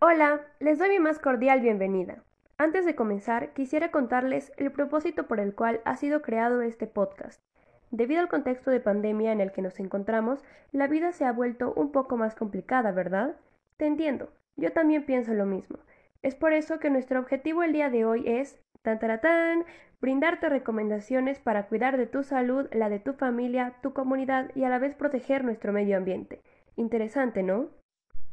Hola, les doy mi más cordial bienvenida. Antes de comenzar, quisiera contarles el propósito por el cual ha sido creado este podcast. Debido al contexto de pandemia en el que nos encontramos, la vida se ha vuelto un poco más complicada, ¿verdad? Te entiendo, yo también pienso lo mismo. Es por eso que nuestro objetivo el día de hoy es, tan taratán, brindarte recomendaciones para cuidar de tu salud, la de tu familia, tu comunidad y a la vez proteger nuestro medio ambiente. Interesante, ¿no?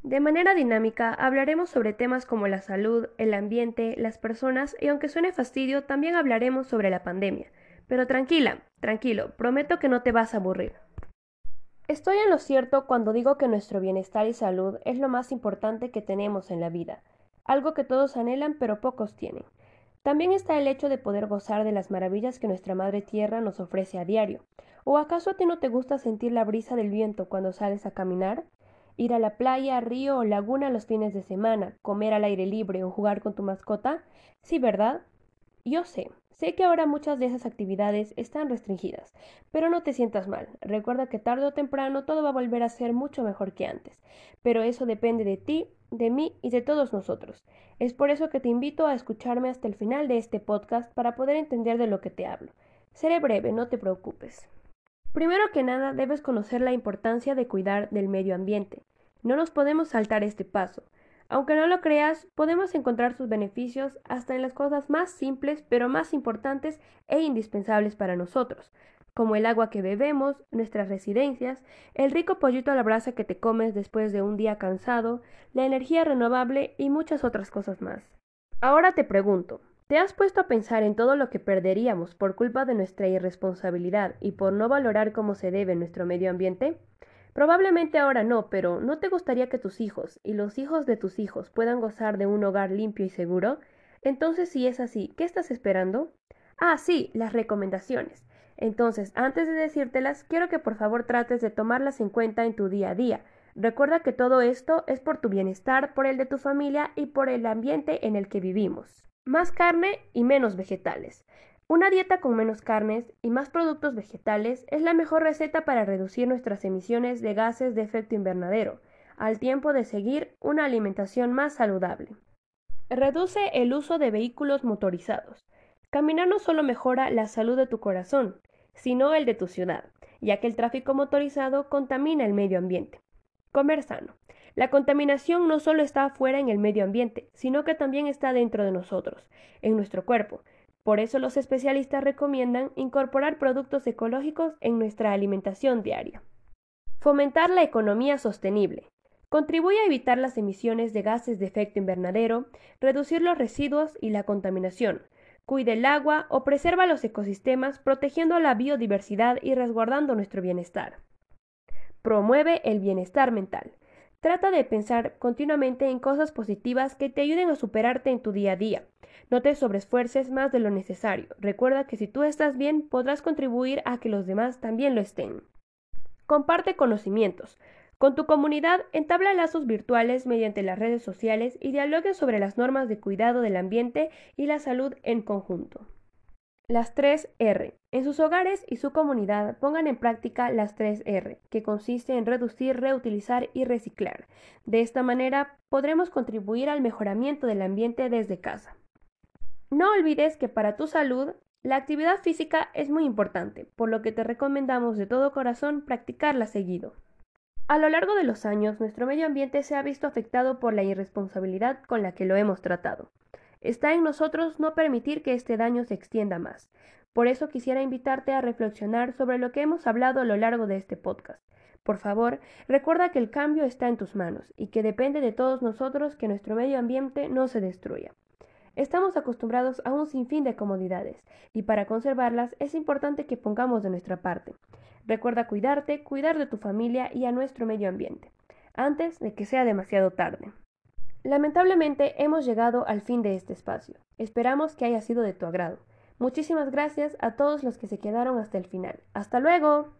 De manera dinámica hablaremos sobre temas como la salud, el ambiente, las personas y aunque suene fastidio, también hablaremos sobre la pandemia. Pero tranquila, tranquilo, prometo que no te vas a aburrir. Estoy en lo cierto cuando digo que nuestro bienestar y salud es lo más importante que tenemos en la vida, algo que todos anhelan pero pocos tienen. También está el hecho de poder gozar de las maravillas que nuestra Madre Tierra nos ofrece a diario. ¿O acaso a ti no te gusta sentir la brisa del viento cuando sales a caminar? Ir a la playa, río o laguna los fines de semana, comer al aire libre o jugar con tu mascota? Sí, ¿verdad? Yo sé, sé que ahora muchas de esas actividades están restringidas, pero no te sientas mal. Recuerda que tarde o temprano todo va a volver a ser mucho mejor que antes. Pero eso depende de ti, de mí y de todos nosotros. Es por eso que te invito a escucharme hasta el final de este podcast para poder entender de lo que te hablo. Seré breve, no te preocupes. Primero que nada, debes conocer la importancia de cuidar del medio ambiente. No nos podemos saltar este paso. Aunque no lo creas, podemos encontrar sus beneficios hasta en las cosas más simples, pero más importantes e indispensables para nosotros, como el agua que bebemos, nuestras residencias, el rico pollito a la brasa que te comes después de un día cansado, la energía renovable y muchas otras cosas más. Ahora te pregunto, ¿Te has puesto a pensar en todo lo que perderíamos por culpa de nuestra irresponsabilidad y por no valorar como se debe nuestro medio ambiente? Probablemente ahora no, pero ¿no te gustaría que tus hijos y los hijos de tus hijos puedan gozar de un hogar limpio y seguro? Entonces, si es así, ¿qué estás esperando? Ah, sí, las recomendaciones. Entonces, antes de decírtelas, quiero que por favor trates de tomarlas en cuenta en tu día a día. Recuerda que todo esto es por tu bienestar, por el de tu familia y por el ambiente en el que vivimos. Más carne y menos vegetales. Una dieta con menos carnes y más productos vegetales es la mejor receta para reducir nuestras emisiones de gases de efecto invernadero, al tiempo de seguir una alimentación más saludable. Reduce el uso de vehículos motorizados. Caminar no solo mejora la salud de tu corazón, sino el de tu ciudad, ya que el tráfico motorizado contamina el medio ambiente. Comer sano. La contaminación no solo está afuera en el medio ambiente, sino que también está dentro de nosotros, en nuestro cuerpo. Por eso los especialistas recomiendan incorporar productos ecológicos en nuestra alimentación diaria. Fomentar la economía sostenible. Contribuye a evitar las emisiones de gases de efecto invernadero, reducir los residuos y la contaminación, cuide el agua o preserva los ecosistemas protegiendo la biodiversidad y resguardando nuestro bienestar. Promueve el bienestar mental. Trata de pensar continuamente en cosas positivas que te ayuden a superarte en tu día a día. No te sobreesfuerces más de lo necesario. Recuerda que si tú estás bien, podrás contribuir a que los demás también lo estén. Comparte conocimientos. Con tu comunidad, entabla lazos virtuales mediante las redes sociales y dialogue sobre las normas de cuidado del ambiente y la salud en conjunto. Las 3 R. En sus hogares y su comunidad pongan en práctica las 3 R, que consiste en reducir, reutilizar y reciclar. De esta manera podremos contribuir al mejoramiento del ambiente desde casa. No olvides que para tu salud la actividad física es muy importante, por lo que te recomendamos de todo corazón practicarla seguido. A lo largo de los años, nuestro medio ambiente se ha visto afectado por la irresponsabilidad con la que lo hemos tratado. Está en nosotros no permitir que este daño se extienda más. Por eso quisiera invitarte a reflexionar sobre lo que hemos hablado a lo largo de este podcast. Por favor, recuerda que el cambio está en tus manos y que depende de todos nosotros que nuestro medio ambiente no se destruya. Estamos acostumbrados a un sinfín de comodidades y para conservarlas es importante que pongamos de nuestra parte. Recuerda cuidarte, cuidar de tu familia y a nuestro medio ambiente, antes de que sea demasiado tarde. Lamentablemente hemos llegado al fin de este espacio. Esperamos que haya sido de tu agrado. Muchísimas gracias a todos los que se quedaron hasta el final. Hasta luego.